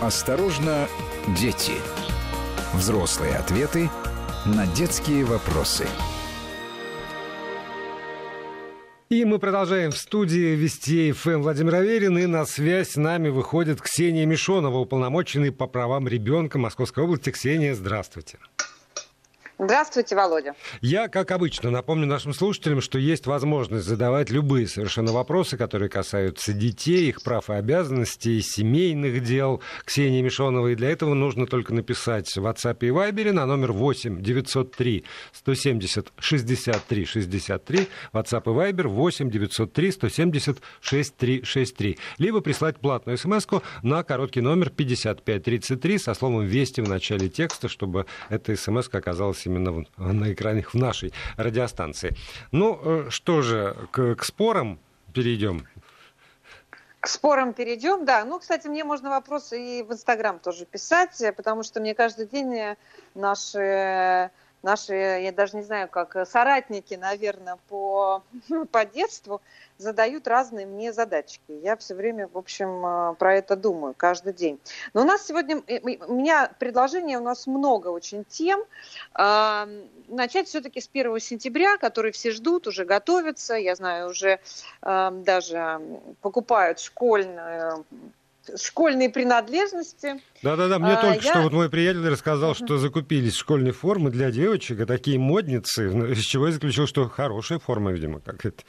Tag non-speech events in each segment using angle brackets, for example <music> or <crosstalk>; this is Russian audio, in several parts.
Осторожно, дети. Взрослые ответы на детские вопросы. И мы продолжаем в студии Вести ФМ Владимир Аверин. И на связь с нами выходит Ксения Мишонова, уполномоченный по правам ребенка Московской области. Ксения, здравствуйте. Здравствуйте, Володя. Я, как обычно, напомню нашим слушателям, что есть возможность задавать любые совершенно вопросы, которые касаются детей, их прав и обязанностей, семейных дел Ксении Мишоновой. И для этого нужно только написать в WhatsApp и Viber на номер 8 903 170 63 63, WhatsApp и Viber 8 903 170 6363. Либо прислать платную смс на короткий номер 5533 со словом «Вести» в начале текста, чтобы эта смс оказалась именно на экране в нашей радиостанции. Ну, э, что же, к, к спорам перейдем. К спорам перейдем, да. Ну, кстати, мне можно вопросы и в Инстаграм тоже писать, потому что мне каждый день наши наши, я даже не знаю, как соратники, наверное, по, <laughs> по детству задают разные мне задачки. Я все время, в общем, э, про это думаю каждый день. Но у нас сегодня, э, у меня предложение, у нас много очень тем. Начать все-таки с 1 сентября, который все ждут, уже готовятся. Я знаю, уже даже покупают школьную школьные принадлежности. Да-да-да, мне а, только я... что вот мой приятель рассказал, что закупились школьные формы для девочек, а такие модницы, из чего я заключил, что хорошая форма, видимо, как это.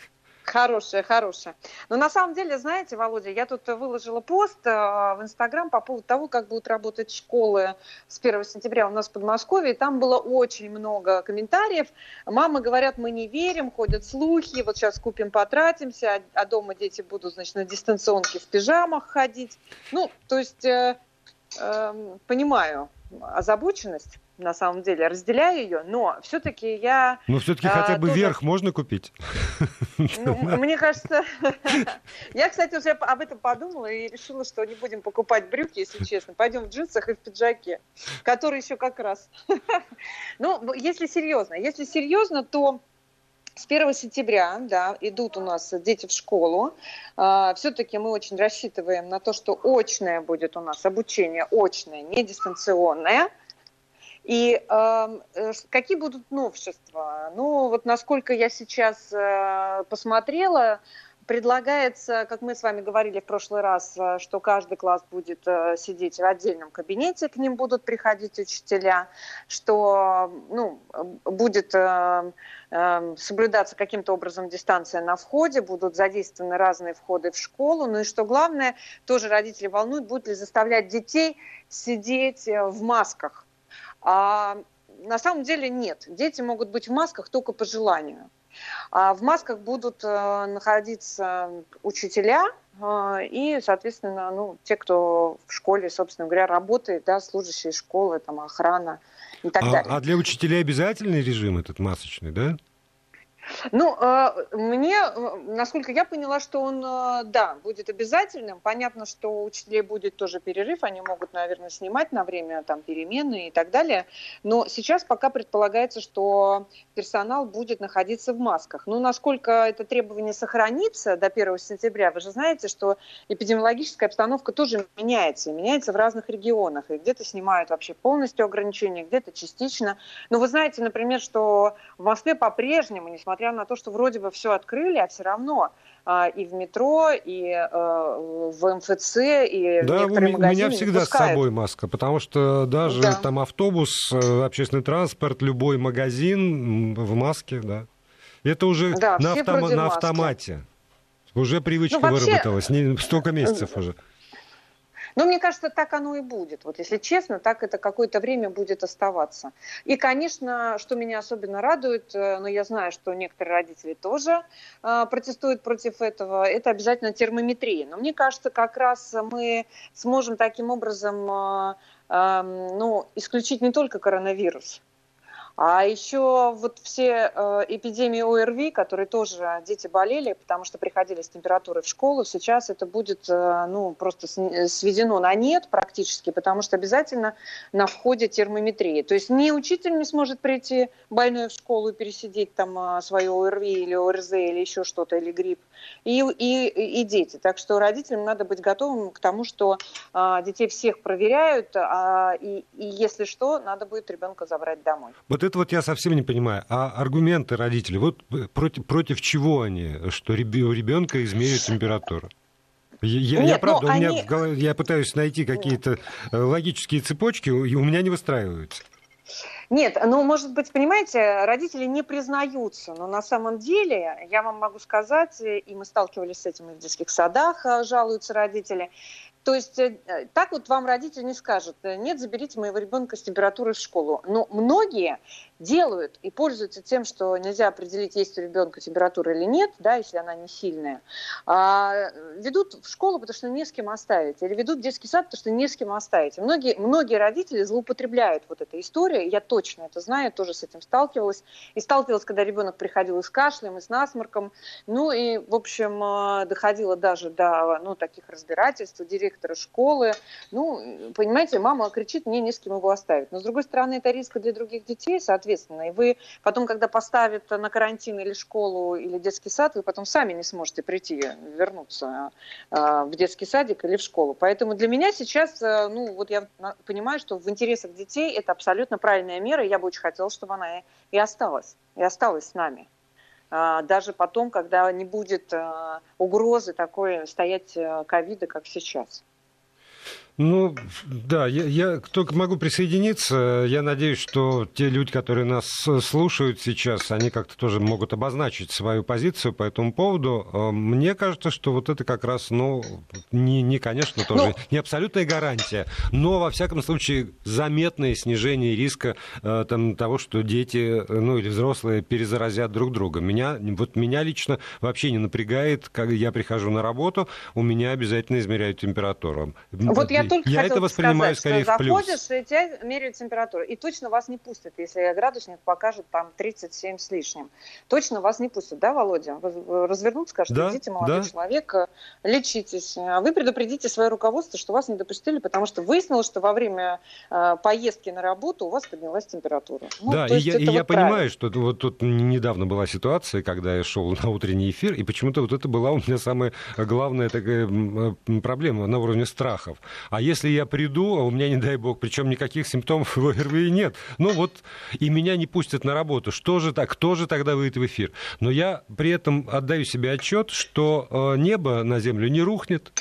Хорошая, хорошая. Но на самом деле, знаете, Володя, я тут выложила пост э, в Инстаграм по поводу того, как будут работать школы с 1 сентября у нас в Подмосковье. И там было очень много комментариев. Мамы говорят, мы не верим, ходят слухи, вот сейчас купим, потратимся, а, а дома дети будут, значит, на дистанционке в пижамах ходить. Ну, то есть, э, э, понимаю озабоченность на самом деле, разделяю ее, но все-таки я... Ну, все-таки а, хотя бы тоже... верх можно купить? <laughs> Ну, мне кажется... <laughs> Я, кстати, уже об этом подумала и решила, что не будем покупать брюки, если честно. Пойдем в джинсах и в пиджаке, который еще как раз. <laughs> Ну, если серьезно, если серьезно, то с 1 сентября, да, идут у нас дети в школу. А, Все-таки мы очень рассчитываем на то, что очное будет у нас обучение, очное, не дистанционное. И эм, э, какие будут новшества? Ну, вот насколько я сейчас э, посмотрела, предлагается, как мы с вами говорили в прошлый раз, э, что каждый класс будет э, сидеть в отдельном кабинете, к ним будут приходить учителя, что ну, будет э, э, соблюдаться каким-то образом дистанция на входе, будут задействованы разные входы в школу, ну и что главное, тоже родители волнуют, будут ли заставлять детей сидеть э, в масках а на самом деле нет. Дети могут быть в масках только по желанию. А в масках будут э, находиться учителя э, и, соответственно, ну, те, кто в школе, собственно говоря, работает, да, служащие школы, там, охрана и так а, далее. А для учителей обязательный режим этот масочный, да? Ну, э, мне, э, насколько я поняла, что он, э, да, будет обязательным. Понятно, что у учителей будет тоже перерыв, они могут, наверное, снимать на время там перемены и так далее. Но сейчас пока предполагается, что персонал будет находиться в масках. Ну, насколько это требование сохранится до 1 сентября, вы же знаете, что эпидемиологическая обстановка тоже меняется, и меняется в разных регионах. И где-то снимают вообще полностью ограничения, где-то частично. Но вы знаете, например, что в Москве по-прежнему, несмотря несмотря на то, что вроде бы все открыли, а все равно а, и в метро, и а, в МФЦ, и да, в некоторые у меня всегда с собой маска, потому что даже да. там автобус, э, общественный транспорт, любой магазин в маске, да. Это уже да, на, автом... на автомате. Уже привычка ну, вообще... выработалась, не столько месяцев уже. Но мне кажется, так оно и будет. Вот если честно, так это какое-то время будет оставаться. И, конечно, что меня особенно радует, э, но я знаю, что некоторые родители тоже э, протестуют против этого, это обязательно термометрия. Но мне кажется, как раз мы сможем таким образом э, ну, исключить не только коронавирус, А еще вот все э, эпидемии ОРВИ, которые тоже дети болели, потому что приходили с температурой в школу, сейчас это будет э, ну, просто сведено на нет практически, потому что обязательно на входе термометрия. То есть ни учитель не сможет прийти больной в школу и пересидеть там э, свое ОРВИ или ОРЗ или еще что-то, или грипп, и, и, и дети. Так что родителям надо быть готовым к тому, что э, детей всех проверяют, а, и, и если что, надо будет ребенка забрать домой. Это вот я совсем не понимаю. А аргументы родителей, вот против, против чего они, что у ребенка измерят температуру? Я, Нет, я правда, у меня они... в голове, я пытаюсь найти какие-то э, логические цепочки, и у меня не выстраиваются. Нет, ну, может быть, понимаете, родители не признаются, но на самом деле, я вам могу сказать, и мы сталкивались с этим и в детских садах, э, жалуются родители, то есть э, так вот вам родитель не скажет, нет, заберите моего ребенка с температурой в школу. Но многие делают и пользуются тем, что нельзя определить, есть у ребенка температура или нет, да, если она не сильная, а ведут в школу, потому что не с кем оставить, или ведут в детский сад, потому что не с кем оставить. Многие, многие родители злоупотребляют вот этой историей, я точно это знаю, тоже с этим сталкивалась. И сталкивалась, когда ребенок приходил и с кашлем, и с насморком, ну и, в общем, а, доходило даже до ну, таких разбирательств у директора школы. Ну, понимаете, мама кричит, мне не с кем его оставить. Но, с другой стороны, это риск для других детей, соответственно, ответственно. И вы потом, когда поставят на карантин или школу, или детский сад, вы потом сами не сможете прийти, вернуться э, в детский садик или в школу. Поэтому для меня сейчас, э, ну, вот я понимаю, что в интересах детей это абсолютно правильная мера, и я бы очень хотела, чтобы она и осталась, и осталась с нами э, даже потом, когда не будет угрозы такой стоять ковида, как сейчас. Ну, да, я, я только могу присоединиться. Я надеюсь, что те люди, которые нас слушают сейчас, они как-то тоже могут обозначить свою позицию по этому поводу. Э, мне кажется, что вот это как раз, ну, не, не конечно, тоже но... Ну, не абсолютная гарантия, но, во всяком случае, заметное снижение риска э, там, того, что дети, ну, или взрослые перезаразят друг друга. Меня, вот меня лично вообще не напрягает, когда я прихожу на работу, у меня обязательно измеряют температуру. Вот я только я это воспринимаю сказать, скорее что в плюс. заходишь, и тебя меряют температуру. И точно вас не пустят, если градусник покажет там 37 с лишним. Точно вас не пустят, да, Володя? Развернут, скажут, да, идите, молодой да. человек, лечитесь. Вы предупредите свое руководство, что вас не допустили, потому что выяснилось, что во время э, поездки на работу у вас поднялась температура. Ну, да, и я, и вот я понимаю, что вот тут недавно была ситуация, когда я шел на утренний эфир, и почему-то вот это была у меня самая главная такая проблема на уровне страхов. А а если я приду, а у меня, не дай бог, причем никаких симптомов ОРВИ нет, ну вот, и меня не пустят на работу, что же так, кто же тогда выйдет в эфир? Но я при этом отдаю себе отчет, что э, небо на землю не рухнет,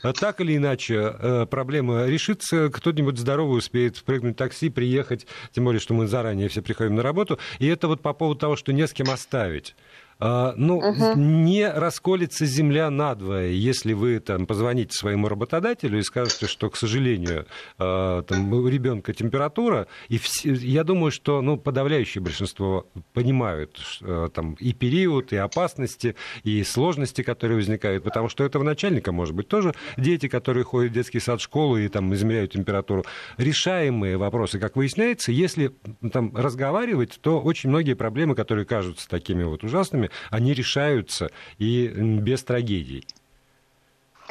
а так или иначе, э, проблема решится, кто-нибудь здоровый успеет впрыгнуть в такси, приехать, тем более, что мы заранее все приходим на работу. И это вот по поводу того, что не с кем оставить. А, ну, угу. не расколется земля надвое, если вы там позвоните своему работодателю и скажете, что, к сожалению, а, там, у ребенка температура, и все, я думаю, что ну, подавляющее большинство понимают а, там, и период, и опасности, и сложности, которые возникают, потому что этого начальника, может быть, тоже дети, которые ходят в детский сад, школу и там измеряют температуру. Решаемые вопросы, как выясняется, если там разговаривать, то очень многие проблемы, которые кажутся такими вот ужасными, они решаются и без трагедий.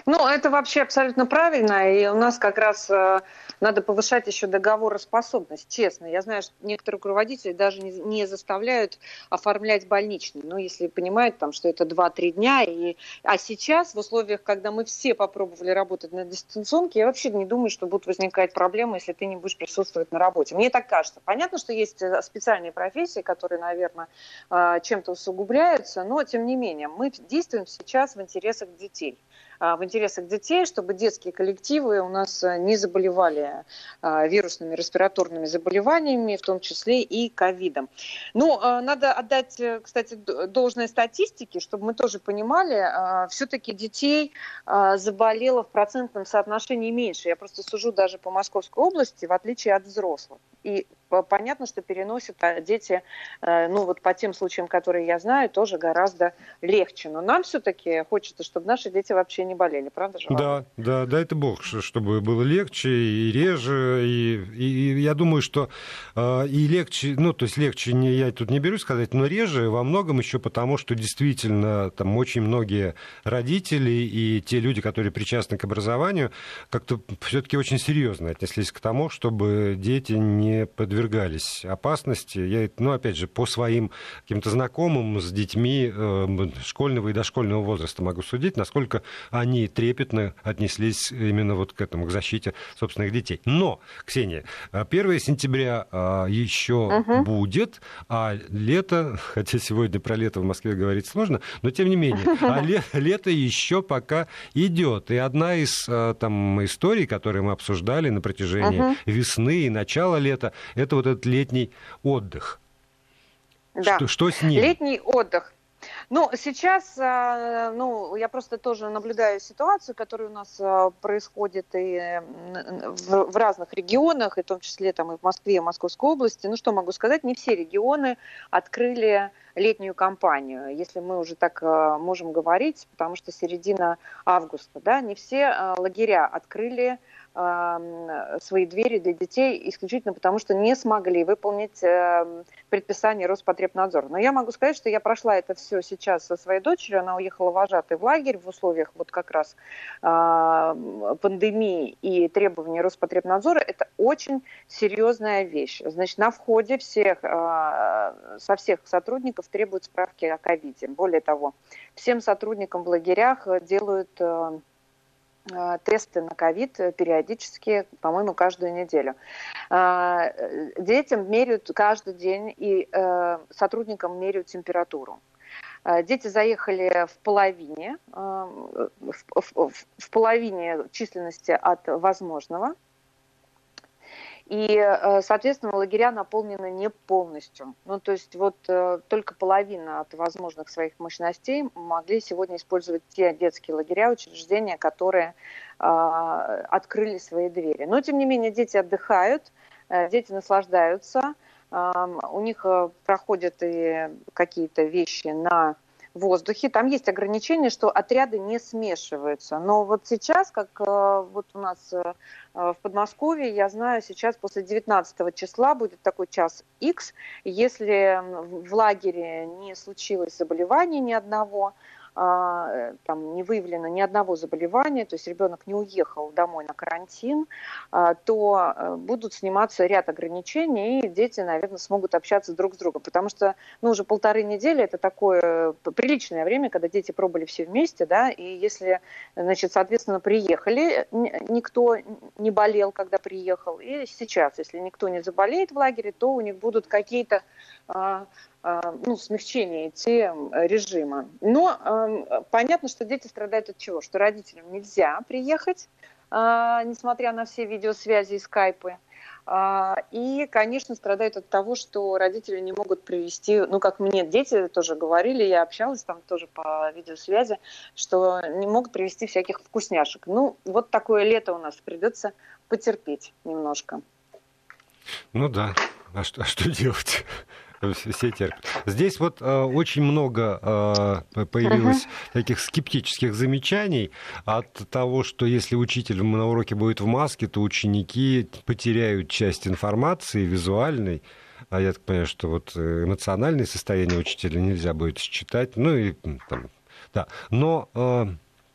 Ну, это вообще абсолютно правильно, и у нас как раз э, надо повышать еще договороспособность, честно. Я знаю, что некоторые руководители даже не, заставляют оформлять больничный, ну, если понимают, там, что это 2-3 дня. И... А сейчас, в условиях, когда мы все попробовали работать на дистанционке, я вообще не думаю, что будут возникать проблемы, если ты не будешь присутствовать на работе. Мне так кажется. Понятно, что есть э, специальные профессии, которые, наверное, э, чем-то усугубляются, но, тем не менее, мы действуем сейчас в интересах детей. А, в интересах детей, чтобы детские коллективы у нас э, не заболевали а, вирусными респираторными заболеваниями, в том числе и ковидом. Ну, а, надо отдать, э, кстати, должное статистике, чтобы мы тоже понимали, все-таки детей заболело в процентном соотношении меньше. Я просто сужу даже по Московской области, в отличие от взрослых. И понятно, что переносят а дети, э, ну вот по тем случаям, которые я знаю, тоже гораздо легче. Но нам все-таки хочется, чтобы наши дети вообще не болели, правда же? Да, да, дай это бог, чтобы было легче и реже. И, и, и я думаю, что э, и легче, ну то есть легче не, я тут не берусь сказать, но реже во многом еще потому, что действительно там очень многие родители и те люди, которые причастны к образованию, как-то все-таки очень серьезно отнеслись к тому, чтобы дети не подвергались опасности. Я, ну, опять же, по своим каким-то знакомым с детьми э, школьного и дошкольного возраста могу судить, насколько они трепетно отнеслись именно вот к этому, к защите собственных детей. Но, Ксения, 1 сентября э, еще угу. будет, а лето, <laughs> хотя сегодня про лето в Москве говорить сложно, но тем не менее, <laughs> а лето еще пока идет. И одна из э, там историй, которые мы обсуждали на протяжении весны и начала лета, это вот этот летний отдых. Да. Что, что с ним? Летний отдых. Ну, сейчас, э, ну, я просто тоже наблюдаю ситуацию, которая у нас э, происходит и в разных регионах, и в том числе там и в Москве, и в Московской области. Ну, что могу сказать, не все регионы открыли летнюю кампанию, если мы уже так э, можем говорить, потому что середина августа, да, не все лагеря открыли свои двери для детей исключительно потому, что не смогли выполнить эм, предписание Роспотребнадзора. Но я могу сказать, что я прошла это все сейчас со своей дочерью. Она уехала вожатой в лагерь в условиях вот как раз пандемии и требований Роспотребнадзора. Это очень серьезная вещь. Значит, на входе всех, а, со всех сотрудников требуют справки о ковиде. Более того, всем сотрудникам в лагерях делают э, тесты на ковид периодически, по-моему, каждую неделю. Э, детям меряют каждый день и э, сотрудникам меряют температуру. Дети заехали в половине, в, в, в половине численности от возможного. И, э, соответственно, лагеря наполнены не полностью. Ну, то есть вот э, только половина от возможных своих мощностей могли сегодня использовать те детские лагеря, учреждения, которые э, открыли свои двери. Но, тем не менее, дети отдыхают, дети наслаждаются, у них проходят и какие-то вещи на воздухе. Там есть ограничение, что отряды не смешиваются. Но вот сейчас, как э, вот у нас э, в Подмосковье, я знаю, сейчас после 19 числа будет такой час X. Если в лагере не случилось заболевания ни одного, э, там не выявлено ни одного заболевания, то есть ребенок не уехал домой на карантин, а, то э, будут сниматься ряд ограничений, и дети, наверное, смогут общаться друг с другом. Потому что ну, уже полторы недели это такое э, приличное время, когда дети пробыли все вместе, да, и если, значит, соответственно, приехали, никто не болел, когда приехал, и сейчас, если никто не заболеет в лагере, то у них будут какие-то а, а, ну, смягчение идти режима. Но э, понятно, что дети страдают от чего? Что родителям нельзя приехать, э, несмотря на все видеосвязи и скайпы. Э, и, конечно, страдают от того, что родители не могут привести, ну, как мне дети тоже говорили, я общалась там тоже по видеосвязи, что не могут привести всяких вкусняшек. Ну, вот такое лето у нас придется потерпеть немножко. Ну да, а что, а что делать? Все терпят. Здесь вот э, очень много э, появилось uh-huh. таких скептических замечаний от того, что если учитель на уроке будет в маске, то ученики потеряют часть информации визуальной. А я так понимаю, что вот э, эмоциональное состояние учителя нельзя будет считать. Ну и там, да. Но э,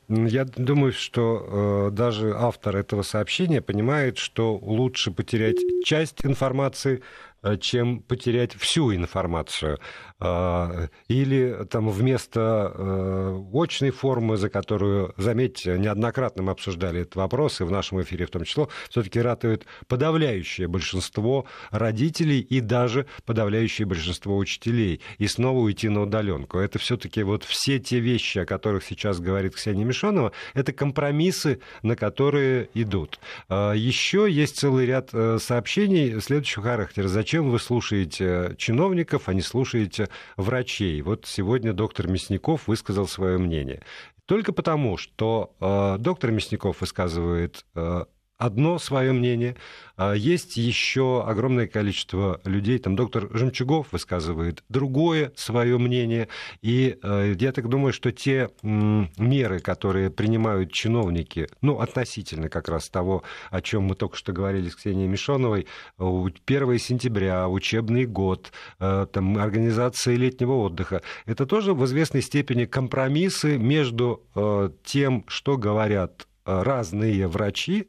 я думаю, что э, даже автор этого сообщения понимает, что лучше потерять часть информации, Э, чем потерять всю информацию. А, или там вместо э, очной формы, за которую, заметьте, неоднократно мы обсуждали этот вопрос, и в нашем эфире в том числе, все-таки ратует подавляющее большинство родителей и даже подавляющее большинство учителей. И снова уйти на удаленку. Это все-таки вот все те вещи, о которых сейчас говорит Ксения Мишонова, это компромиссы, на которые идут. А, еще есть целый ряд э, сообщений следующего характера. Зачем вы слушаете чиновников, а не слушаете врачей. Вот сегодня доктор Мясников высказал свое мнение. Только потому, что э, доктор Мясников высказывает э, одно свое мнение. А есть еще огромное количество людей, там доктор Жемчугов высказывает другое свое мнение. И э, я так думаю, что те меры, которые принимают чиновники, ну, относительно как раз того, о чем мы только что говорили с Ксенией Мишоновой, 1 сентября, учебный год, э, там, организация летнего отдыха, это тоже в известной степени компромиссы между э, тем, что говорят разные врачи,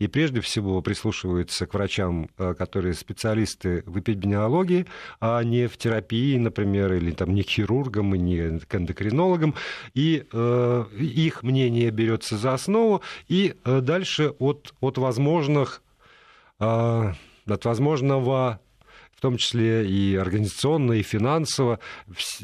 и прежде всего прислушиваются к врачам, э, которые специалисты в эпидемиологии, а не в терапии, например, или там не хирургам и не к эндокринологам, и э, их мнение берется за основу, и э, дальше от, от возможных э, от возможного в том числе и организационно, и финансово,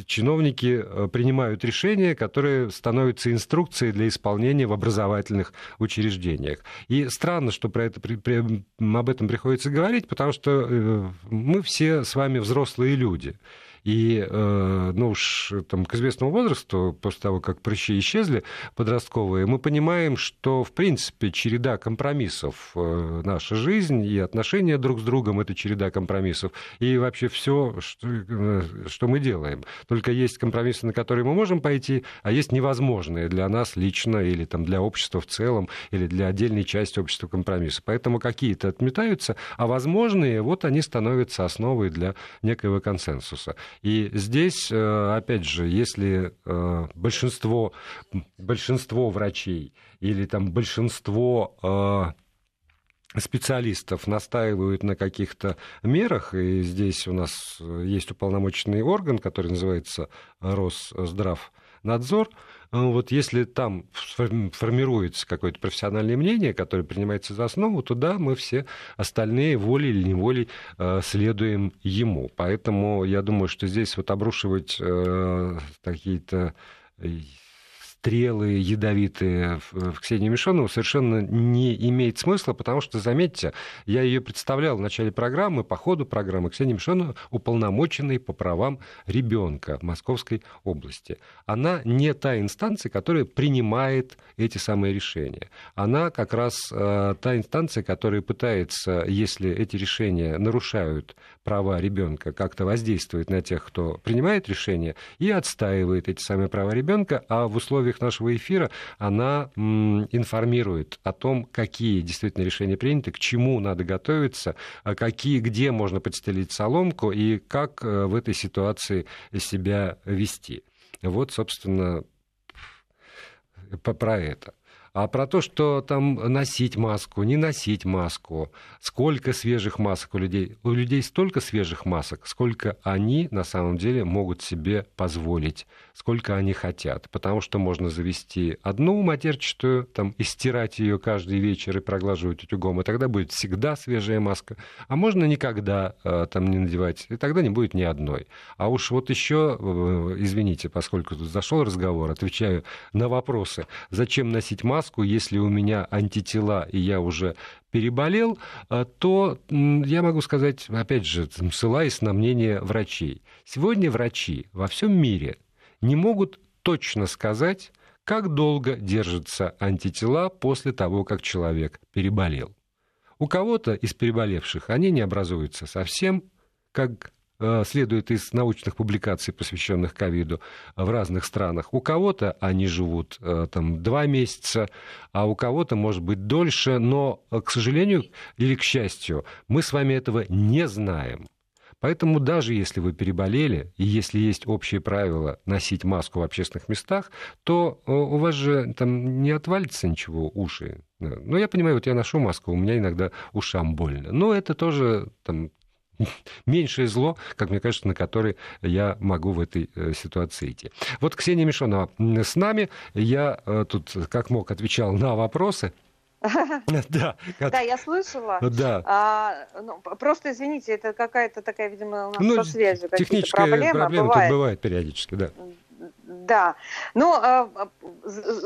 чиновники э, принимают решения, которые становятся инструкцией для исполнения в образовательных учреждениях. И странно, что про это, при, об этом приходится говорить, потому что э, мы все с вами взрослые люди. И, э, ну уж там, к известному возрасту, после того, как прыщи исчезли подростковые, мы понимаем, что, в принципе, череда компромиссов э, наша жизнь и отношения друг с другом — это череда компромиссов. И вообще все, что, э, что мы делаем. Только есть компромиссы, на которые мы можем пойти, а есть невозможные для нас лично или там, для общества в целом, или для отдельной части общества компромисса. Поэтому какие-то отметаются, а возможные, вот они становятся основой для некоего консенсуса. И здесь, э, опять же, если э, большинство, большинство врачей или там большинство э, специалистов настаивают на каких-то мерах, и здесь у нас есть уполномоченный орган, который называется Росздравнадзор, вот если там формируется какое-то профессиональное мнение, которое принимается за основу, то да, мы все остальные волей или неволей э, следуем ему. Поэтому я думаю, что здесь вот обрушивать э, какие-то стрелы ядовитые в Ксении Мишонову совершенно не имеет смысла, потому что, заметьте, я ее представлял в начале программы, по ходу программы Ксения Мишонова уполномоченной по правам ребенка Московской области. Она не та инстанция, которая принимает эти самые решения. Она как раз э, та инстанция, которая пытается, если эти решения нарушают права ребенка, как-то воздействовать на тех, кто принимает решения, и отстаивает эти самые права ребенка, а в условиях условиях нашего эфира она информирует о том, какие действительно решения приняты, к чему надо готовиться, а какие, где можно подстелить соломку и как э, в этой ситуации себя вести. Вот, собственно, про это. А про то, что там носить маску, не носить маску, сколько свежих масок у людей. У людей столько свежих масок, сколько они на самом деле могут себе позволить, сколько они хотят. Потому что можно завести одну матерчатую, там, и стирать ее каждый вечер и проглаживать утюгом, и тогда будет всегда свежая маска. А можно никогда э, там не надевать, и тогда не будет ни одной. А уж вот еще, э, извините, поскольку тут зашел разговор, отвечаю на вопросы, зачем носить маску, маску, если у меня антитела и я уже переболел, э, то я могу сказать, опять же, ссылаясь на мнение врачей. Сегодня врачи во всем мире не могут точно сказать, как долго держатся антитела после того, как человек переболел. У кого-то из переболевших они не образуются совсем, как следует из научных публикаций, посвященных ковиду в разных странах. У кого-то они живут э, там два месяца, а у кого-то, может быть, дольше, но, э, к сожалению или к счастью, мы с вами этого не знаем. Поэтому даже если вы переболели, и если есть общее правило носить маску в общественных местах, то у вас же там не отвалится ничего уши. Ну, я понимаю, вот я ношу маску, у меня иногда ушам больно. Но это тоже там, <laughs> меньшее зло, как мне кажется, на которое я могу в этой э, ситуации идти. Вот Ксения Мишонова с нами. Я э, тут как мог отвечал на вопросы. <laughs> Да, да, я слышала. Да. А, ну, просто извините, это какая-то такая, видимо, у нас ну, со связью техническая проблема, проблема бывает. бывает периодически, да. Да. Ну, а, а,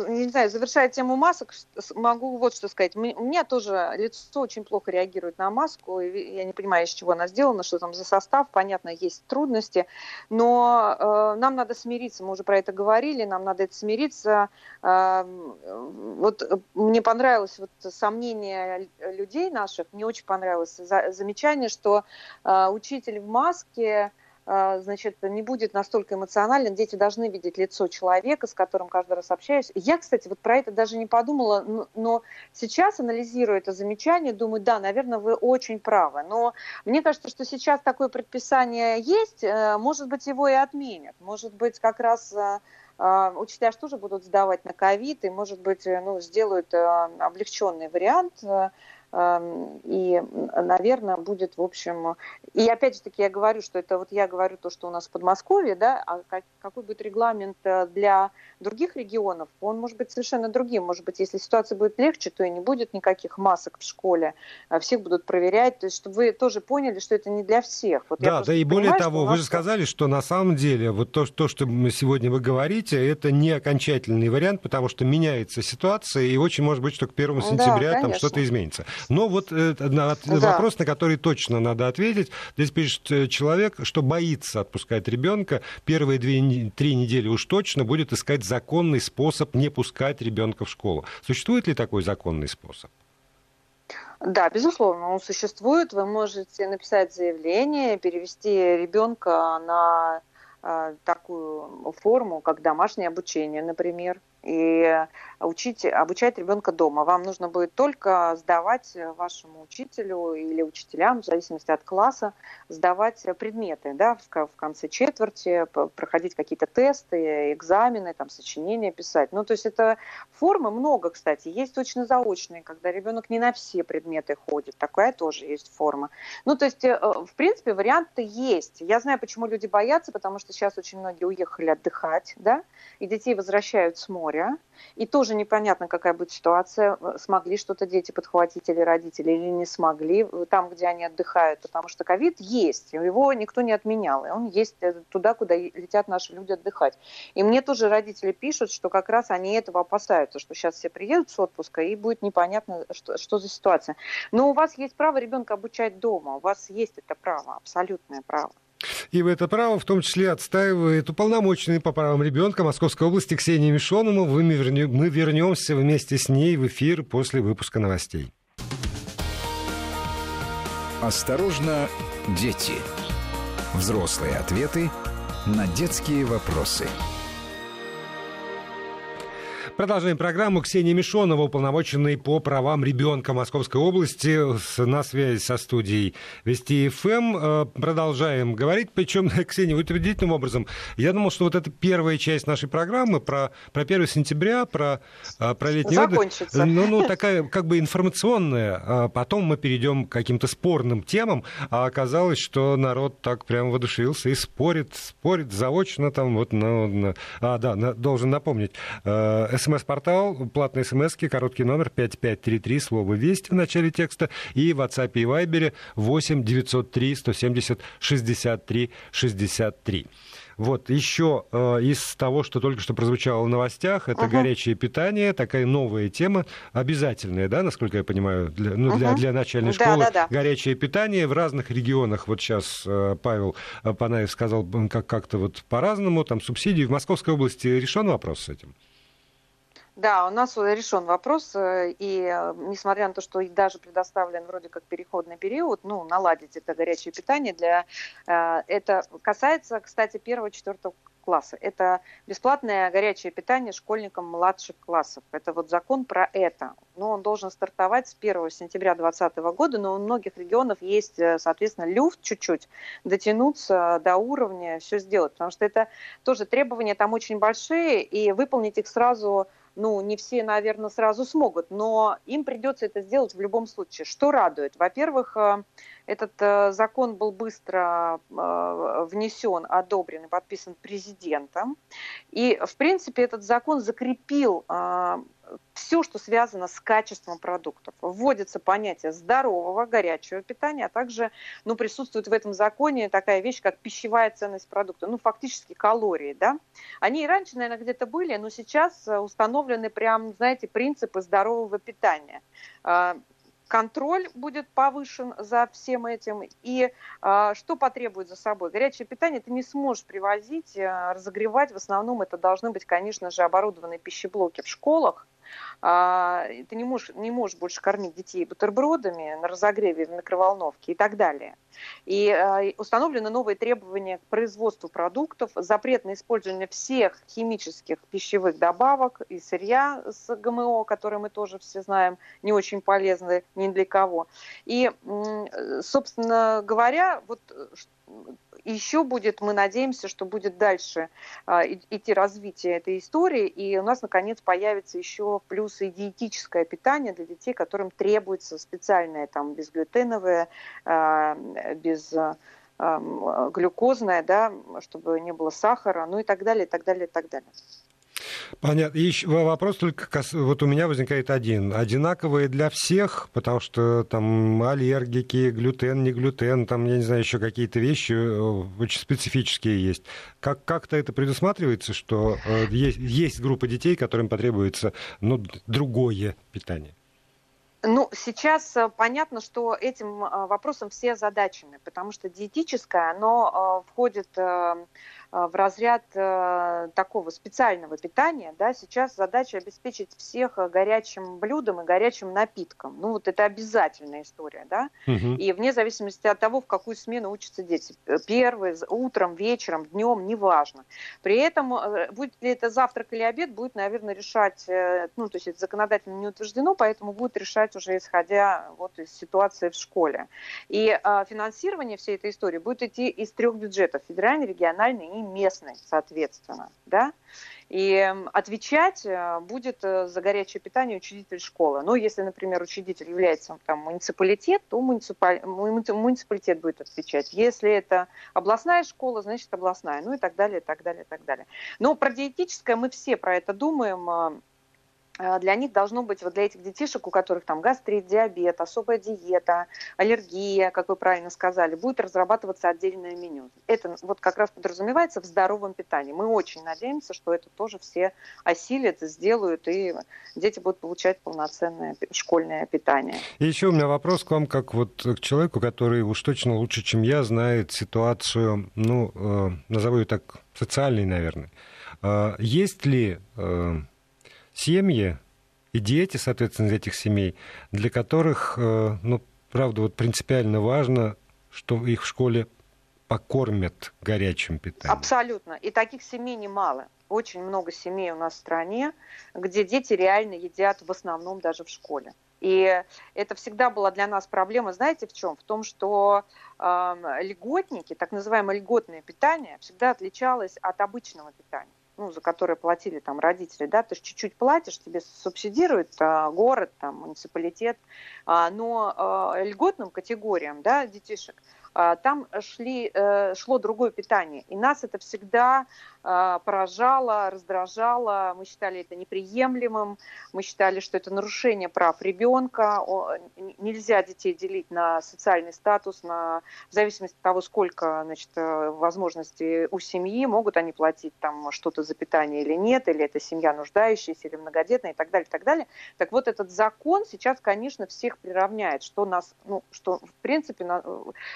не знаю, завершая тему масок, могу вот что сказать. У меня тоже лицо очень плохо реагирует на маску. Я не понимаю, из чего она сделана, что там за состав. Понятно, есть трудности. Но э, нам надо смириться. Мы уже про это говорили. Нам надо это смириться. Э, вот мне понравилось вот сомнение людей наших. Мне очень понравилось замечание, что э, учитель в маске значит, не будет настолько эмоционален. Дети должны видеть лицо человека, с которым каждый раз общаюсь. Я, кстати, вот про это даже не подумала, но сейчас, анализируя это замечание, думаю, да, наверное, вы очень правы. Но мне кажется, что сейчас такое предписание есть, э, может быть, его и отменят. Может быть, как раз э, э, учителя тоже будут сдавать на ковид, и, может быть, ну, сделают облегченный вариант и, наверное, будет, в общем... И опять же таки я говорю, что это вот я говорю то, что у нас в Подмосковье, да, а какой будет регламент э, для других регионов, он может быть совершенно другим. Может быть, если ситуация будет легче, то и не будет никаких масок в школе, а всех будут проверять, то есть чтобы вы тоже поняли, что это не для всех. Вот да, да, и более того, вы же сказали, что на самом деле вот то, то, что сегодня вы говорите, это не окончательный вариант, потому что меняется ситуация, и очень может быть, что к 1 сентября да, там что-то изменится. Но вот э, на, да. вопрос, на который точно надо ответить. Здесь пишет э, человек, что боится отпускать ребенка. Первые две, три недели уж точно будет искать законный способ не пускать ребенка в школу. Существует ли такой законный способ? Да, безусловно, он существует. Вы можете написать заявление, перевести ребенка на э, такую форму, как домашнее обучение, например и учить, обучать ребенка дома. Вам нужно будет только сдавать вашему учителю или учителям, в зависимости от класса, сдавать предметы да, в, конце четверти, проходить какие-то тесты, экзамены, там, сочинения писать. Ну, то есть это формы много, кстати. Есть точно-заочные, когда ребенок не на все предметы ходит. Такая тоже есть форма. Ну, то есть, э, в принципе, варианты есть. Я знаю, почему люди боятся, потому что сейчас очень многие уехали отдыхать, да, и детей возвращают с моря моря, и тоже непонятно, какая будет ситуация, смогли что-то дети подхватить или родители, или не смогли, там, где они отдыхают, потому что ковид есть, его никто не отменял, и он есть э, туда, куда летят наши люди отдыхать. И мне тоже родители пишут, что как раз они этого опасаются, что сейчас все приедут с отпуска, и будет непонятно, что, что за ситуация. Но у вас есть право ребенка обучать дома, у вас есть это право, абсолютное право. И в это право в том числе отстаивает уполномоченный по правам ребенка Московской области Ксения Мишонова. Мы вернемся вместе с ней в эфир после выпуска новостей. Осторожно, дети. Взрослые ответы на детские вопросы. Продолжаем программу. Ксения Мишонова, уполномоченный по правам ребенка Московской области, на связи со студией Вести ФМ. Эм. Э, продолжаем говорить. Причем, <laughs> Ксения, удивительным образом, я думал, что вот эта первая часть нашей программы про, про 1 сентября, про, э, про летний Закончится. отдых, ну, ну, <laughs> такая как бы информационная. А потом мы перейдем к каким-то спорным темам, а оказалось, что народ так прям воодушевился и спорит, спорит заочно там вот на... на а, да, на, должен напомнить. Э, СМС-портал, платные смс короткий номер 5533, слово «Весть» в начале текста, и в WhatsApp и Viber 8 903 170 63 63. Вот еще э, из того, что только что прозвучало в новостях, это ага. горячее питание, такая новая тема, обязательная, да, насколько я понимаю, для, ну, для, для начальной школы. Да, да, да. Горячее питание в разных регионах. Вот сейчас э, Павел Панаев сказал как- как-то вот по-разному, там субсидии. В Московской области решен вопрос с этим? Да, у нас решен вопрос, э, и э, несмотря на то, что даже предоставлен вроде как переходный период, ну, наладить это горячее питание для... Э, это касается, кстати, первого-четвертого класса. Это бесплатное горячее питание школьникам младших классов. Это вот закон про это. Но он должен стартовать с 1 сентября 2020 года, но у многих регионов есть, соответственно, люфт чуть-чуть, дотянуться до уровня, все сделать. Потому что это тоже требования там очень большие, и выполнить их сразу ну, не все, наверное, сразу смогут, но им придется это сделать в любом случае. Что радует? Во-первых, э, этот э, закон был быстро э, внесен, одобрен и подписан президентом. И, в принципе, этот закон закрепил все, что связано с качеством продуктов. Вводится понятие здорового, горячего питания, а также ну, присутствует в этом законе такая вещь, как пищевая ценность продукта, ну, фактически калории, да. Они и раньше, наверное, где-то были, но сейчас установлены прям, знаете, принципы здорового питания а, контроль будет повышен за всем этим. И э, что потребует за собой? Горячее питание ты не сможешь привозить, э, разогревать. В основном это должны быть, конечно же, оборудованные пищеблоки в школах. А, ты не можешь, не можешь больше кормить детей бутербродами на разогреве в микроволновке и так далее. И а, установлены новые требования к производству продуктов, запрет на использование всех химических пищевых добавок и сырья с ГМО, которые мы тоже все знаем, не очень полезны ни для кого. И, собственно говоря, вот еще будет, мы надеемся, что будет дальше а, идти развитие этой истории, и у нас, наконец, появится еще плюс и диетическое питание для детей, которым требуется специальное, там, безглютеновое, а, без а, глюкозное, да, чтобы не было сахара, ну и так далее, и так далее, и так далее. Понятно. И еще вопрос только вот у меня возникает один. Одинаковые для всех, потому что там аллергики, глютен, не глютен, там, я не знаю, еще какие-то вещи э, очень специфические есть. Как, как-то это предусматривается, что э, есть, есть группа детей, которым потребуется ну, другое питание? Ну, сейчас э, понятно, что этим вопросом все озадачены, потому что диетическое, оно входит в разряд э, такого специального питания, да, сейчас задача обеспечить всех э, горячим блюдом и горячим напитком. Ну, вот это обязательная история, да, угу. и вне зависимости от того, в какую смену учатся дети, первый, утром, вечером, днем, неважно. При этом, будет ли это завтрак или обед, будет, наверное, решать, ну, то есть это законодательно не утверждено, поэтому будет решать уже исходя вот из ситуации в школе. И финансирование всей этой истории будет идти из трех бюджетов, федеральный, региональный и местный, соответственно, да, и отвечать э, будет э, за горячее питание учредитель школы. Но если, например, учредитель является там, муниципалитет, то муниципаль... муниципалитет будет отвечать. Если это областная школа, значит областная, ну и так далее, и так далее, и так далее. Но про диетическое мы все про это думаем, э, для них должно быть, вот для этих детишек, у которых там гастрит, диабет, особая диета, аллергия, как вы правильно сказали, будет разрабатываться отдельное меню. Это вот как раз подразумевается в здоровом питании. Мы очень надеемся, что это тоже все осилят, сделают, и дети будут получать полноценное школьное питание. И еще у меня вопрос к вам, как вот к человеку, который уж точно лучше, чем я, знает ситуацию, ну, э, назову ее так, социальной, наверное. Э, есть ли... Семьи и дети, соответственно, из этих семей, для которых, э, ну, правда, вот принципиально важно, что их в школе покормят горячим питанием. Абсолютно. И таких семей немало. Очень много семей у нас в стране, где дети реально едят в основном даже в школе. И это всегда была для нас проблема, знаете, в чем? В том, что э, льготники, так называемое льготное питание, всегда отличалось от обычного питания ну, за которые платили там родители, да, то есть чуть-чуть платишь, тебе субсидирует а, город, там, муниципалитет, а, но а, льготным категориям, да, детишек, а, там шли, э, шло другое питание. И нас это всегда а, поражало, раздражало. Мы считали это неприемлемым. Мы считали, что это нарушение прав ребенка. Нельзя детей делить на социальный статус, на, в зависимости от того, сколько значит, э, возможностей у семьи, могут они платить там что-то за питание или нет, или это семья нуждающаяся, или многодетная и так далее, и так далее. Так вот, этот закон сейчас, конечно, всех приравняет, что нас, ну, что в принципе,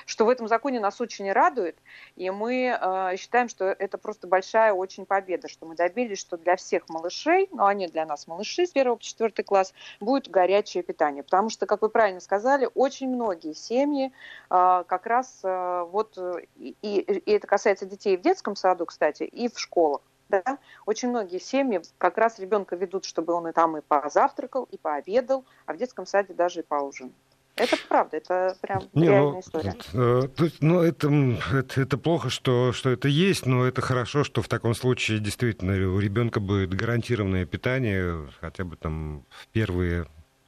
что в этом законе нас очень радует, и мы э, считаем, что это просто большая очень победа, что мы добились, что для всех малышей, ну они для нас малыши с 1 по 4 класс, будет горячее питание. Потому что, как вы правильно сказали, очень многие семьи э, как раз э, вот, и, и это касается детей в детском саду, кстати, и в школах. Да? Очень многие семьи как раз ребенка ведут, чтобы он и там и позавтракал, и пообедал, а в детском саде даже и поужинал. Это правда, это прям Не, реальная ну, история. Э, ну, это, это, это плохо, что, что это есть, но это хорошо, что в таком случае действительно у ребенка будет гарантированное питание, хотя бы там в первые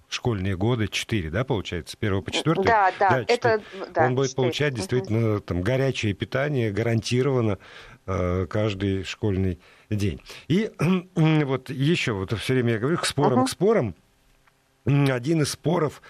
школьные годы, 4, да, получается, с 1 по 4? Да, да, да это... Да, Он будет 4. получать действительно там горячее питание, гарантированно э, каждый школьный день. И вот еще, вот все время я говорю, к спорам, uh-huh. к спорам. Один из споров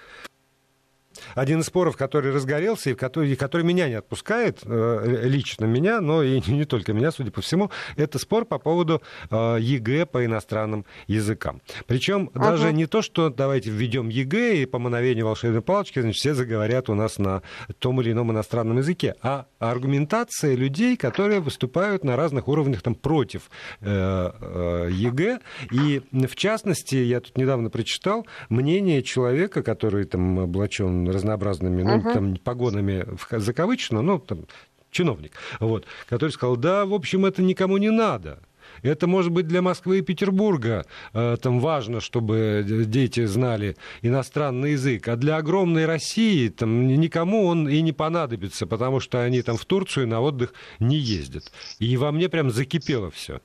один из споров, который разгорелся и который, который меня не отпускает, э, лично меня, но и <laughs> не только меня, судя по всему, это спор по поводу э, ЕГЭ по иностранным языкам. Причем ага. даже не то, что давайте введем ЕГЭ и по мановению волшебной палочки, значит, все заговорят у нас на том или ином иностранном языке, а аргументация людей, которые выступают на разных уровнях там, против э, ЕГЭ. И в частности, я тут недавно прочитал мнение человека, который там облачен разнообразными ну, uh-huh. там, погонами закавычено, ну, там, чиновник, вот, который сказал, да, в общем, это никому не надо. Это может быть для Москвы и Петербурга э, там важно, чтобы дети знали иностранный язык, а для огромной России там никому он и не понадобится, потому что они там в Турцию на отдых не ездят. И во мне прям закипело все.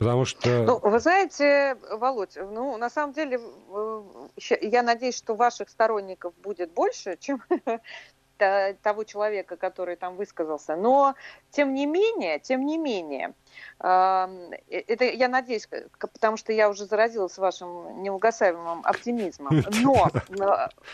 Потому что... Ну, вы знаете, Володь, ну, на самом деле, я надеюсь, что ваших сторонников будет больше, чем <laughs> того человека, который там высказался. Но, тем не менее, тем не менее, это я надеюсь, потому что я уже заразилась вашим неугасаемым оптимизмом. <laughs> Но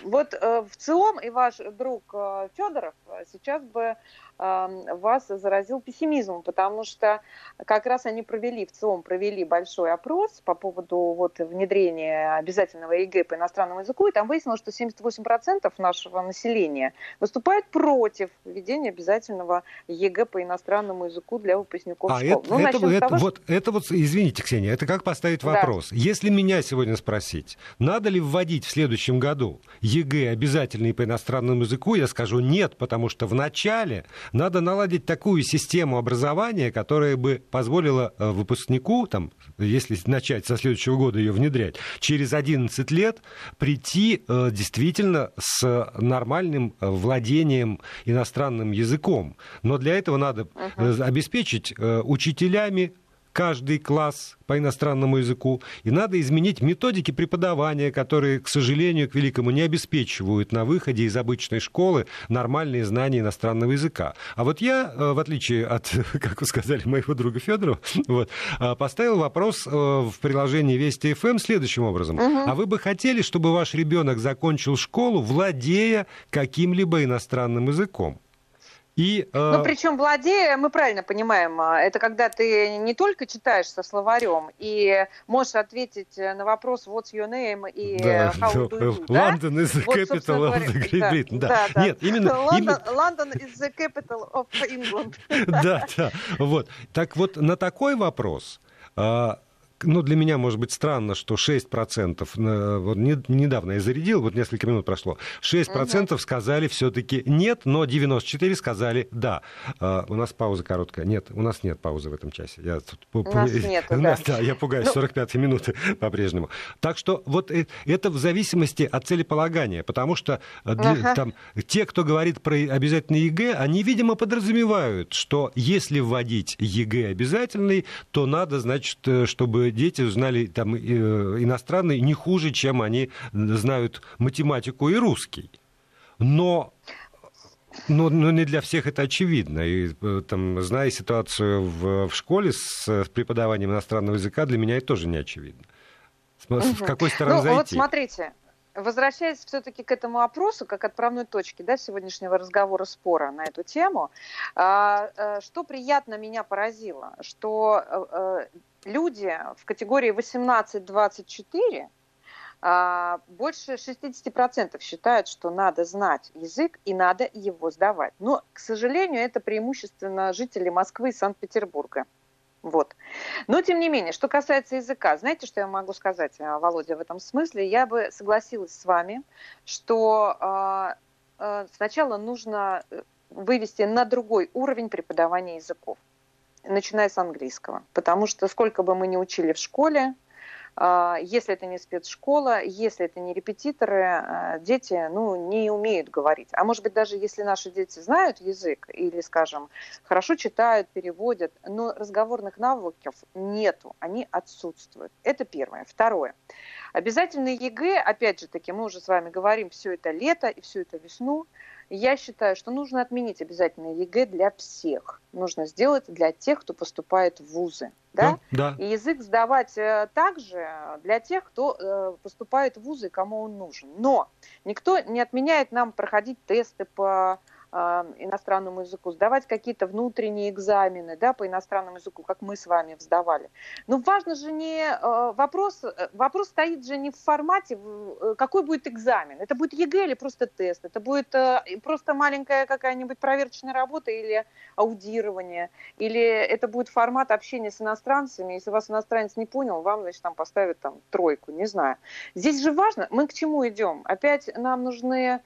вот э, в ЦИОМ и ваш друг э, Федоров сейчас бы вас заразил пессимизмом, потому что как раз они провели, ВЦИОМ провели большой опрос по поводу вот внедрения обязательного ЕГЭ по иностранному языку, и там выяснилось, что 78% нашего населения выступают против введения обязательного ЕГЭ по иностранному языку для выпускников а школ. Это, ну, это, это, того, вот, это вот, извините, Ксения, это как поставить вопрос? Да. Если меня сегодня спросить, надо ли вводить в следующем году ЕГЭ обязательный по иностранному языку, я скажу нет, потому что в начале надо наладить такую систему образования, которая бы позволила э, выпускнику, там, если начать со следующего года ее внедрять, через 11 лет прийти э, действительно с нормальным э, владением иностранным языком. Но для этого надо uh-huh. обеспечить учителями каждый класс по иностранному языку, и надо изменить методики преподавания, которые, к сожалению, к великому не обеспечивают на выходе из обычной школы нормальные знания иностранного языка. А вот я, э, в отличие от, <laughs> как вы сказали, моего друга Федорова, <laughs> вот, э, поставил вопрос э, в приложении Вести ФМ эм следующим образом. Угу. А вы бы хотели, чтобы ваш ребенок закончил школу, владея каким-либо иностранным языком? И, э... Ну, причем владея, мы правильно понимаем, а, это когда ты не только читаешь со словарем и можешь ответить на вопрос «What's your name?» и да, «How <laughs> do you do?» London is the вот, capital of the Great Britain. Да, да, да. Нет, именно... London, именно... London is the capital of England. <laughs> Да, да. Вот. Так вот, на такой вопрос а, ну, для меня, может быть, странно, что 6%, э, вот недавно я зарядил, вот несколько минут прошло, 6% угу. сказали все-таки нет, но 94% сказали да. А, у нас пауза короткая. Нет, у нас нет паузы в этом часе. Я. У нас нет, <laughs> да. да. я пугаюсь, ну... 45-й минуты <laughs> по-прежнему. Так что вот э, это в зависимости от целеполагания, потому что э, для, ага. там, те, кто говорит про обязательный ЕГЭ, они, видимо, подразумевают, что если вводить ЕГЭ обязательный, то надо, значит, чтобы дети узнали там, э, иностранный не хуже, чем они знают математику и русский. Но но, но не для всех это очевидно. И, э, там, зная ситуацию в, в школе с преподаванием иностранного языка, для меня это тоже не очевидно. С, угу. с какой стороны ну, зайти? Вот смотрите, возвращаясь все-таки к этому вопросу, как отправной точке да, сегодняшнего разговора, спора на эту тему, а, э, что приятно меня поразило, что люди в категории 18-24 а, больше 60% считают, что надо знать язык и надо его сдавать. Но, к сожалению, это преимущественно жители Москвы и Санкт-Петербурга. Вот. Но, тем не менее, что касается языка, знаете, что я могу сказать, э, Володя, в этом смысле? Я бы согласилась с вами, что э, э, сначала нужно э, вывести на другой уровень преподавания языков начиная с английского. Потому что сколько бы мы ни учили в школе, а, если это не спецшкола, если это не репетиторы, а, дети ну, не умеют говорить. А может быть, даже если наши дети знают язык или, скажем, хорошо читают, переводят, но разговорных навыков нету, они отсутствуют. Это первое. Второе. Обязательно ЕГЭ, опять же таки, мы уже с вами говорим все это лето и всю это весну, я считаю, что нужно отменить обязательно ЕГЭ для всех. Нужно сделать для тех, кто поступает в вузы. Да? Да, да. И язык сдавать э, также для тех, кто э, поступает в вузы, кому он нужен. Но никто не отменяет нам проходить тесты по иностранному языку, сдавать какие-то внутренние экзамены да, по иностранному языку, как мы с вами сдавали. Но важно же не э, вопрос, э, вопрос стоит же не в формате, э, какой будет экзамен. Это будет ЕГЭ или просто тест, это будет просто маленькая какая-нибудь проверочная работа или аудирование, или это будет формат общения с иностранцами. Если вас иностранец не понял, вам, значит, там поставят там тройку, не знаю. Здесь же важно, мы к чему идем? Опять нам нужны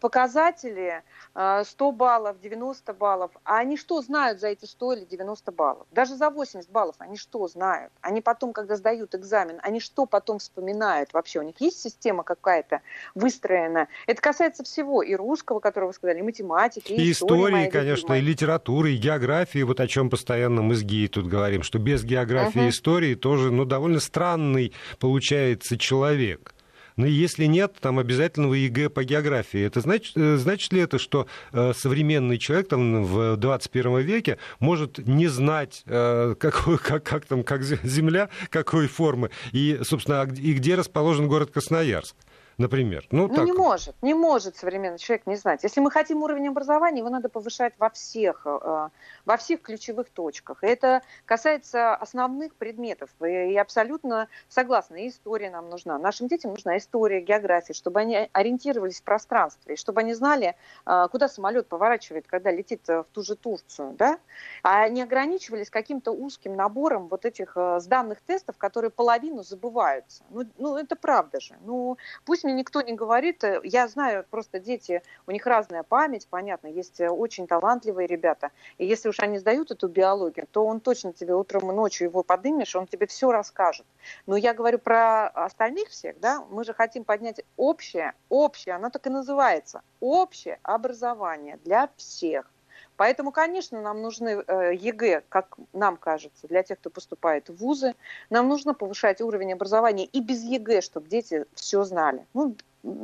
показатели 100 баллов, 90 баллов. А они что знают за эти 100 или 90 баллов? Даже за 80 баллов они что знают? Они потом, когда сдают экзамен, они что потом вспоминают вообще? У них есть система какая-то выстроена? Это касается всего. И русского, которого вы сказали, и математики, и, и истории, конечно, и литературы, и географии, вот о чем постоянно мы с Гией тут говорим, что без географии uh-huh. истории тоже, ну, довольно странный получается человек. Ну, если нет, там обязательного ЕГЭ по географии. Это значит, э, значит ли это, что э, современный человек там, в 21 веке может не знать, э, какой, как, как, там, как Земля, какой формы, и, собственно, а и где расположен город Красноярск? Например. Ну, ну так. не может, не может современный человек не знать. Если мы хотим уровень образования, его надо повышать во всех, э, во всех ключевых точках. И это касается основных предметов. И я абсолютно согласна, и история нам нужна. Нашим детям нужна история, география, чтобы они ориентировались в пространстве, и чтобы они знали, э, куда самолет поворачивает, когда летит э, в ту же Турцию, да? а не ограничивались каким-то узким набором вот этих сданных тестов, которые половину забываются. Ну, ну это правда же. Ну, пусть мне никто не говорит, э, я знаю, просто дети, у них разная память, понятно, есть э, очень талантливые ребята, и если уж они сдают эту биологию, то он точно тебе утром и ночью его подымешь, он тебе все расскажет. Но я говорю про остальных всех, да, мы же хотим поднять общее, общее, оно так и называется, общее образование для всех. Поэтому, конечно, нам нужны э, ЕГЭ, как нам кажется, для тех, кто поступает в вузы. Нам нужно повышать уровень образования и без ЕГЭ, чтобы дети все знали. Ну,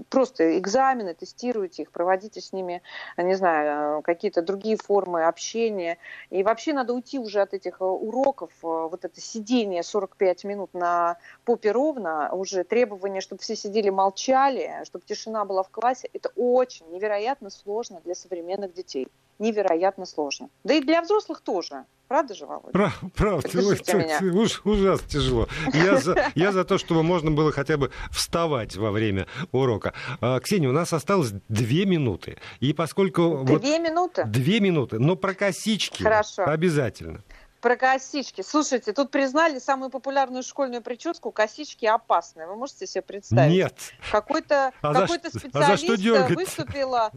просто экзамены, тестируйте их, проводите с ними, не знаю, э, какие-то другие формы общения. И вообще надо уйти уже от этих э, уроков, вот это сидение 45 минут на попе ровно, уже требование, чтобы все сидели, молчали, чтобы тишина была в классе, это очень невероятно сложно для современных детей невероятно сложно. Да и для взрослых тоже. Правда же, Володя? Прав, правда. Уж, ужасно тяжело. Я за, я за то, чтобы можно было хотя бы вставать во время урока. А, Ксения, у нас осталось две минуты. И поскольку... Две вот, минуты? Две минуты. Но про косички Хорошо. обязательно. Про косички. Слушайте, тут признали самую популярную школьную прическу косички опасные. Вы можете себе представить? Нет. Какой-то а какой специалист а за что выступила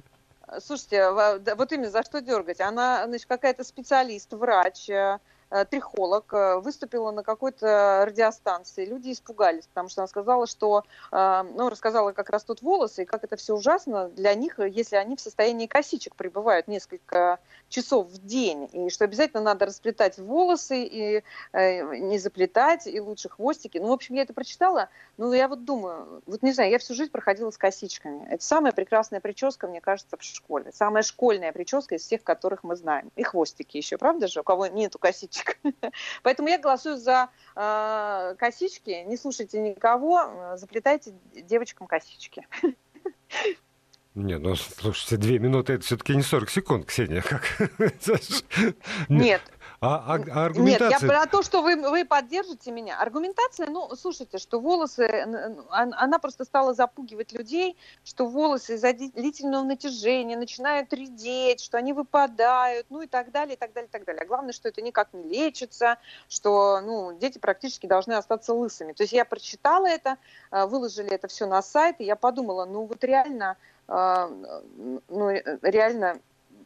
Слушайте, вот именно за что дергать? Она, значит, какая-то специалист, врач, э, трихолог, э, выступила на какой-то радиостанции. Люди испугались, потому что она сказала, что, э, ну, рассказала, как растут волосы, и как это все ужасно для них, если они в состоянии косичек пребывают несколько часов в день, и что обязательно надо расплетать волосы, и не заплетать, и лучше хвостики. Ну, в общем, я это прочитала, ну, я вот думаю, вот не знаю, я всю жизнь проходила с косичками. Это самая прекрасная прическа, мне кажется, в школе. Самая школьная прическа из всех, которых мы знаем. И хвостики еще, правда же? У кого нету косичек косичек. <laughs> Поэтому я голосую за э, косички. Не слушайте никого, заплетайте девочкам косички. Не, ну слушайте, две минуты это все-таки не 40 секунд, Ксения. Как? <laughs> Нет, а, а, а аргументация... Нет, я про то, что вы, вы поддержите меня. Аргументация, ну, слушайте, что волосы, она просто стала запугивать людей, что волосы из-за длительного натяжения начинают редеть, что они выпадают, ну и так далее, и так далее, и так далее. А главное, что это никак не лечится, что, ну, дети практически должны остаться лысыми. То есть я прочитала это, а, выложили это все на сайт, и я подумала, ну, вот реально, а, ну, реально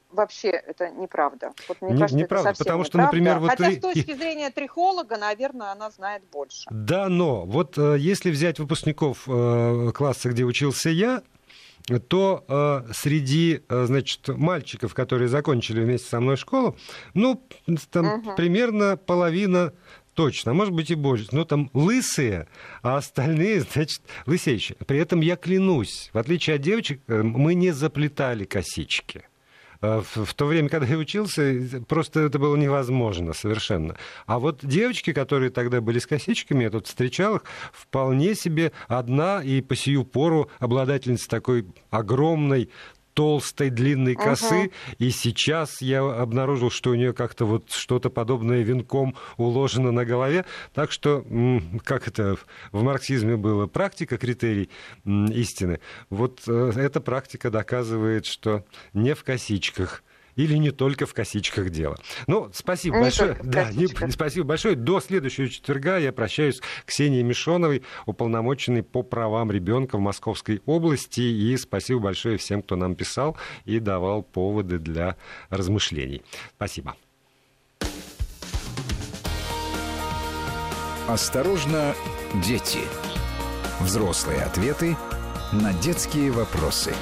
вообще это неправда. Вот мне не, кажется, неправда, это потому что, неправда. например, вот хотя и... с точки зрения трихолога, наверное, она знает больше. Да, но вот э, если взять выпускников э, класса, где учился я, то э, среди, э, значит, мальчиков, которые закончили вместе со мной школу, ну, там угу. примерно половина точно, а может быть и больше, но там лысые, а остальные, <laughs> значит, лысеющие. При этом я клянусь, в отличие от девочек, э, мы не заплетали косички. Э, в, в то время, когда я учился, просто это было невозможно совершенно. А вот девочки, которые тогда были с косичками, я тут встречал их, вполне себе одна и по сию пору обладательница такой огромной толстой длинной косы, uh и сейчас я обнаружил, что у нее как-то вот что-то подобное венком уложено на голове. Так что, как это в марксизме было, практика критерий истины. Вот э, эта практика доказывает, что не в косичках или не только в косичках дело. Ну, спасибо не большое. Да, не, спасибо большое. До следующего четверга я прощаюсь с Ксенией Мишоновой, уполномоченной по правам ребенка в Московской области. И спасибо большое всем, кто нам писал и давал поводы для размышлений. Спасибо. Осторожно, дети. Взрослые ответы на детские вопросы.